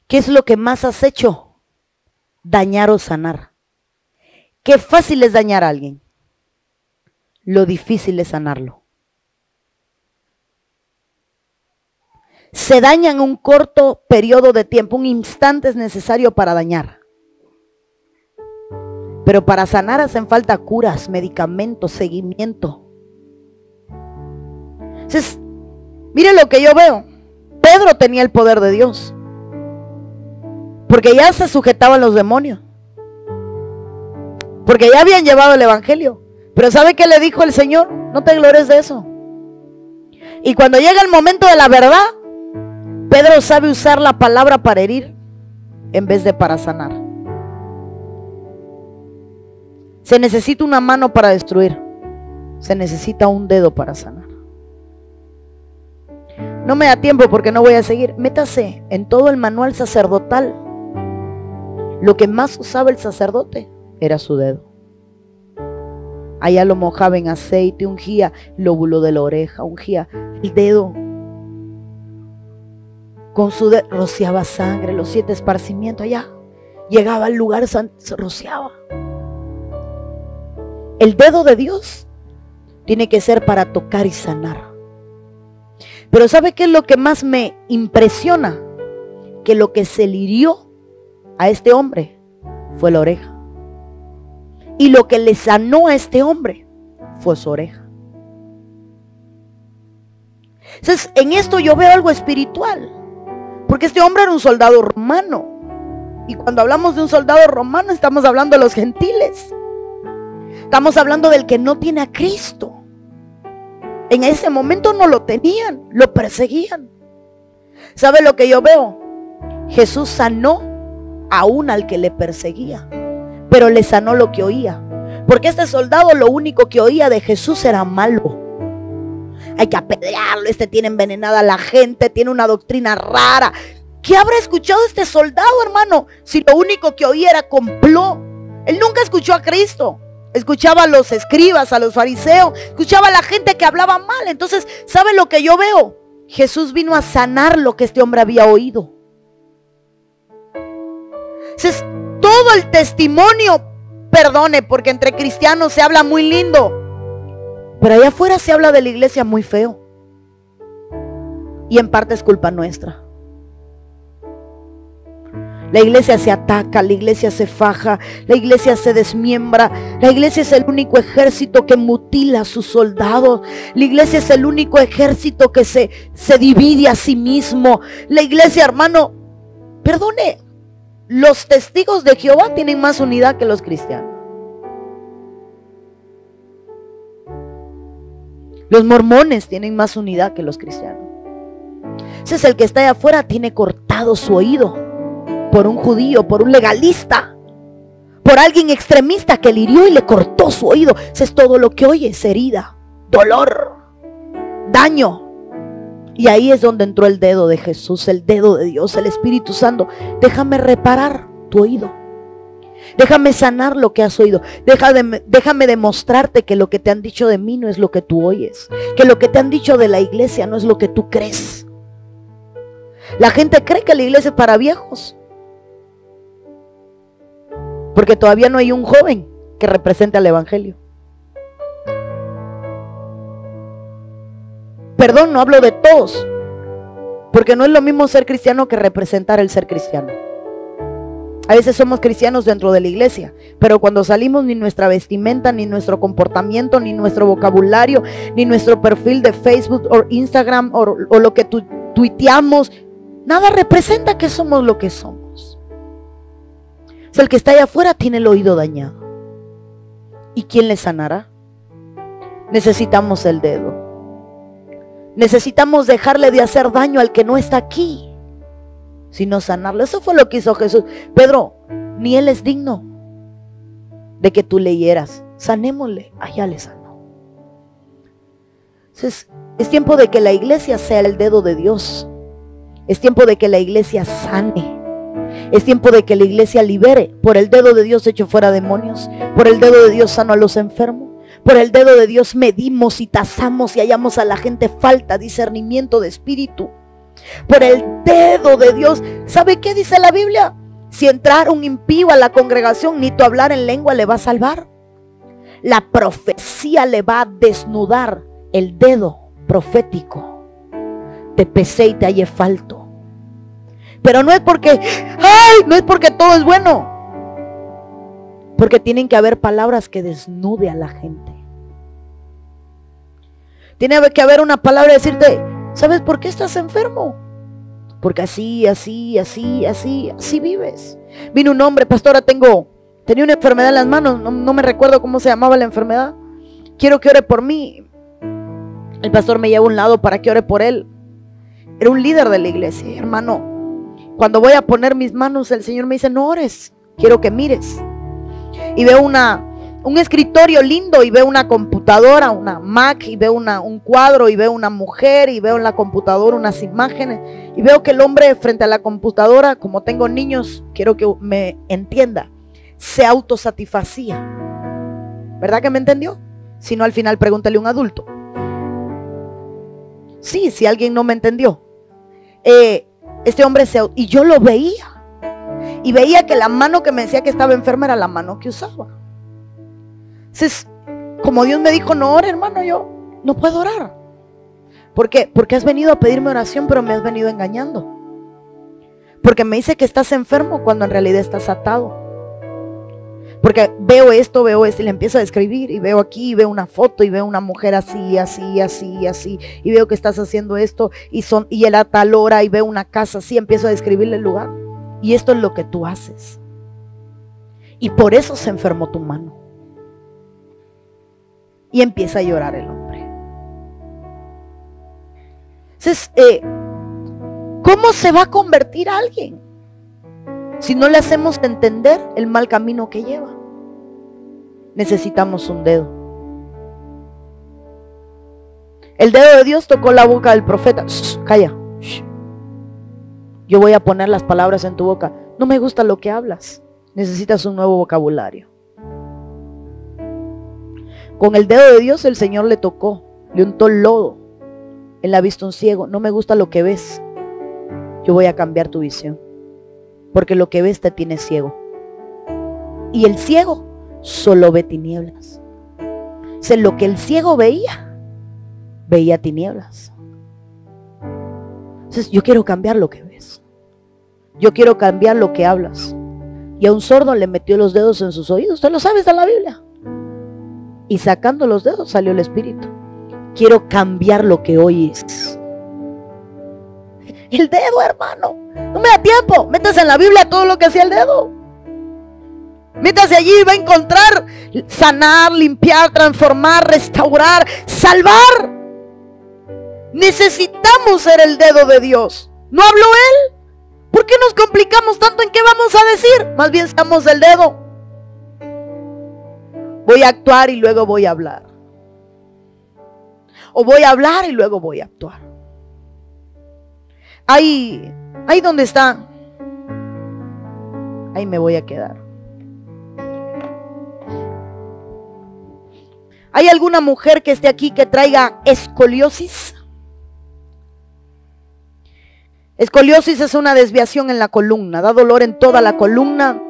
¿Qué es lo que más has hecho? Dañar o sanar. Qué fácil es dañar a alguien. Lo difícil es sanarlo. Se daña en un corto periodo de tiempo, un instante es necesario para dañar. Pero para sanar hacen falta curas, medicamentos, seguimiento. Entonces, mire lo que yo veo. Pedro tenía el poder de Dios. Porque ya se sujetaban los demonios. Porque ya habían llevado el Evangelio. Pero ¿sabe qué le dijo el Señor? No te glores de eso. Y cuando llega el momento de la verdad, Pedro sabe usar la palabra para herir en vez de para sanar. Se necesita una mano para destruir. Se necesita un dedo para sanar. No me da tiempo porque no voy a seguir. Métase en todo el manual sacerdotal lo que más usaba el sacerdote era su dedo. Allá lo mojaba en aceite, ungía lóbulo de la oreja, ungía el dedo. Con su dedo rociaba sangre, los siete esparcimientos allá. Llegaba al lugar, se rociaba. El dedo de Dios tiene que ser para tocar y sanar. Pero ¿sabe qué es lo que más me impresiona? Que lo que se le a este hombre fue la oreja. Y lo que le sanó a este hombre fue su oreja. Entonces, en esto yo veo algo espiritual. Porque este hombre era un soldado romano. Y cuando hablamos de un soldado romano, estamos hablando de los gentiles. Estamos hablando del que no tiene a Cristo. En ese momento no lo tenían, lo perseguían. ¿Sabe lo que yo veo? Jesús sanó aún al que le perseguía, pero le sanó lo que oía. Porque este soldado lo único que oía de Jesús era malo. Hay que apedrearlo, este tiene envenenada a la gente, tiene una doctrina rara. ¿Qué habrá escuchado este soldado, hermano? Si lo único que oía era complot. Él nunca escuchó a Cristo. Escuchaba a los escribas, a los fariseos, escuchaba a la gente que hablaba mal. Entonces, ¿sabe lo que yo veo? Jesús vino a sanar lo que este hombre había oído es todo el testimonio, perdone, porque entre cristianos se habla muy lindo, pero allá afuera se habla de la iglesia muy feo. Y en parte es culpa nuestra. La iglesia se ataca, la iglesia se faja, la iglesia se desmiembra. La iglesia es el único ejército que mutila a sus soldados. La iglesia es el único ejército que se, se divide a sí mismo. La iglesia, hermano, perdone, los testigos de Jehová tienen más unidad que los cristianos. Los mormones tienen más unidad que los cristianos. Ese es el que está allá afuera, tiene cortado su oído por un judío, por un legalista, por alguien extremista que le hirió y le cortó su oído. Ese es todo lo que oye, es herida, dolor, daño. Y ahí es donde entró el dedo de Jesús, el dedo de Dios, el Espíritu Santo. Déjame reparar tu oído. Déjame sanar lo que has oído. Déjame, déjame demostrarte que lo que te han dicho de mí no es lo que tú oyes. Que lo que te han dicho de la iglesia no es lo que tú crees. La gente cree que la iglesia es para viejos. Porque todavía no hay un joven que represente al Evangelio. Perdón, no hablo de todos. Porque no es lo mismo ser cristiano que representar el ser cristiano. A veces somos cristianos dentro de la iglesia, pero cuando salimos ni nuestra vestimenta, ni nuestro comportamiento, ni nuestro vocabulario, ni nuestro perfil de Facebook o Instagram o, lo que tuiteamos, nada representa que somos lo que somos. El que está allá afuera tiene el oído dañado. ¿Y quién le sanará? Necesitamos el dedo. Necesitamos dejarle de hacer daño al que no está aquí, sino sanarlo. Eso fue lo que hizo Jesús. Pedro, ni él es digno de que tú le hieras. Sanémosle. Allá le sanó. Entonces, es tiempo de que la iglesia sea el dedo de Dios Es tiempo de que la iglesia sane. Es tiempo de que la iglesia libere. Por el dedo de Dios hecho fuera demonios. Por el dedo de Dios sano a los enfermos. Por el dedo de Dios medimos y tasamos y hallamos a la gente falta, discernimiento de espíritu. Por el dedo de Dios. ¿Sabe qué dice la Biblia? Si entrar un impío a la congregación, ni tu hablar en lengua le va a salvar. La profecía le va a desnudar el dedo profético. Te pesé y te hallé falto. Pero no es porque, ay, no es porque todo es bueno. Porque tienen que haber palabras que desnude a la gente. Tiene que haber una palabra de decirte, ¿sabes por qué estás enfermo? Porque así, así, así, así, así vives. Vino un hombre, pastora, tengo, tenía una enfermedad en las manos, no, no me recuerdo cómo se llamaba la enfermedad. Quiero que ore por mí. El pastor me lleva a un lado para que ore por él. Era un líder de la iglesia, hermano. Cuando voy a poner mis manos, el Señor me dice, no ores, quiero que mires. Y veo una, un escritorio lindo y veo una computadora, una Mac, y veo una, un cuadro, y veo una mujer, y veo en la computadora unas imágenes, y veo que el hombre frente a la computadora, como tengo niños, quiero que me entienda, se autosatisfacía. ¿Verdad que me entendió? Si no, al final pregúntale a un adulto. Sí, si alguien no me entendió. Eh, este hombre se... Y yo lo veía. Y veía que la mano que me decía que estaba enferma era la mano que usaba. Entonces, como Dios me dijo, no ore, hermano, yo no puedo orar. ¿Por qué? Porque has venido a pedirme oración, pero me has venido engañando. Porque me dice que estás enfermo cuando en realidad estás atado. Porque veo esto, veo esto y le empiezo a describir y veo aquí, y veo una foto y veo una mujer así, así, así, así y veo que estás haciendo esto y son y él a tal hora y veo una casa así, empiezo a describirle el lugar. Y esto es lo que tú haces. Y por eso se enfermó tu mano. Y empieza a llorar el hombre. Entonces, eh, ¿cómo se va a convertir alguien? Si no le hacemos entender el mal camino que lleva. Necesitamos un dedo. El dedo de Dios tocó la boca del profeta. calla. Yo voy a poner las palabras en tu boca. No me gusta lo que hablas. Necesitas un nuevo vocabulario. Con el dedo de Dios el Señor le tocó, le untó lodo en la vista un ciego. No me gusta lo que ves. Yo voy a cambiar tu visión porque lo que ves te tiene ciego. Y el ciego solo ve tinieblas. O lo que el ciego veía, veía tinieblas. Yo quiero cambiar lo que ves. Yo quiero cambiar lo que hablas. Y a un sordo le metió los dedos en sus oídos. Usted lo sabe, está la Biblia. Y sacando los dedos salió el Espíritu. Quiero cambiar lo que oyes. El dedo, hermano. No me da tiempo. Métase en la Biblia todo lo que hacía el dedo. Métase allí y va a encontrar sanar, limpiar, transformar, restaurar, salvar. Necesitamos ser el dedo de Dios. ¿No habló Él? ¿Por qué nos complicamos tanto en qué vamos a decir? Más bien estamos el dedo. Voy a actuar y luego voy a hablar. O voy a hablar y luego voy a actuar. Ahí, ahí donde está. Ahí me voy a quedar. ¿Hay alguna mujer que esté aquí que traiga escoliosis? Escoliosis es una desviación en la columna, da dolor en toda la columna.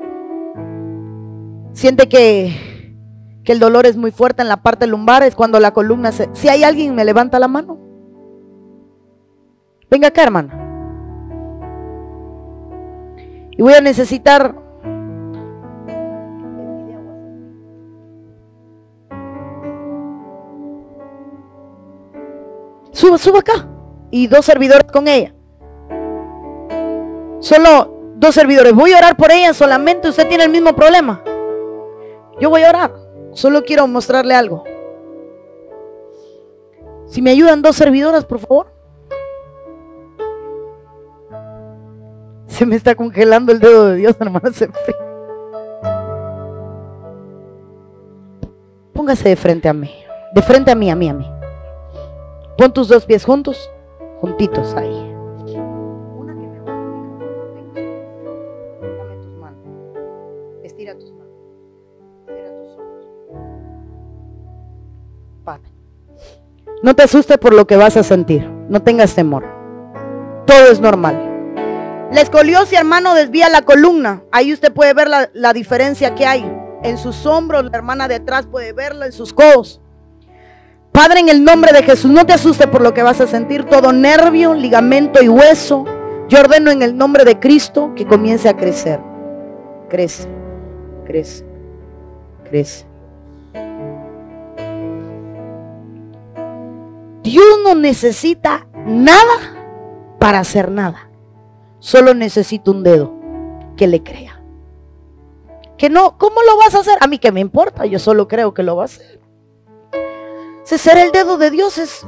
Siente que, que el dolor es muy fuerte en la parte lumbar, es cuando la columna se... Si hay alguien, me levanta la mano. Venga acá, hermana. Y voy a necesitar Suba, suba acá. Y dos servidores con ella. Solo dos servidores. Voy a orar por ella solamente. Usted tiene el mismo problema. Yo voy a orar. Solo quiero mostrarle algo. Si me ayudan dos servidoras, por favor. Se me está congelando el dedo de Dios, hermano. Se. Póngase de frente a mí. De frente a mí, a mí, a mí. Pon tus dos pies juntos, juntitos ahí. Estira tus manos. Estira tus ojos. No te asustes por lo que vas a sentir. No tengas temor. Todo es normal. La escoliosis, hermano, desvía la columna. Ahí usted puede ver la, la diferencia que hay. En sus hombros, la hermana de atrás puede verla en sus codos. Padre, en el nombre de Jesús, no te asustes por lo que vas a sentir. Todo nervio, ligamento y hueso. Yo ordeno en el nombre de Cristo que comience a crecer. Crece, crece, crece. Dios no necesita nada para hacer nada. Solo necesita un dedo que le crea. Que no, ¿cómo lo vas a hacer? A mí que me importa, yo solo creo que lo va a hacer. Si ser el dedo de Dios es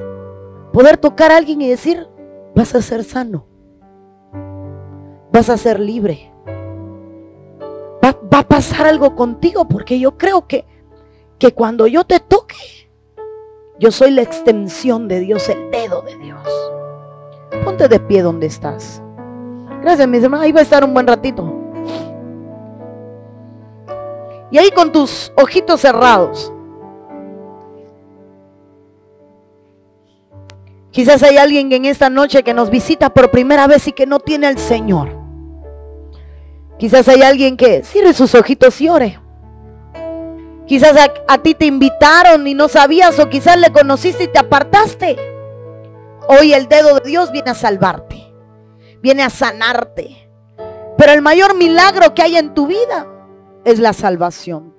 poder tocar a alguien y decir, vas a ser sano. Vas a ser libre. Va, va a pasar algo contigo porque yo creo que, que cuando yo te toque, yo soy la extensión de Dios, el dedo de Dios. Ponte de pie donde estás. Gracias, mis hermanos. Ahí va a estar un buen ratito. Y ahí con tus ojitos cerrados. Quizás hay alguien en esta noche que nos visita por primera vez y que no tiene al Señor. Quizás hay alguien que cierre sus ojitos y ore. Quizás a, a, ti te invitaron y no sabías o quizás le conociste y te apartaste. Hoy el dedo de Dios viene a salvarte, viene a sanarte. Pero el mayor milagro que hay en tu vida es la salvación.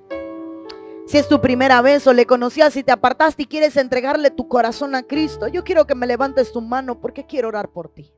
Si es tu primera vez o le conocías y te apartaste y quieres entregarle tu corazón a Cristo, yo quiero que me levantes tu mano porque quiero orar por ti.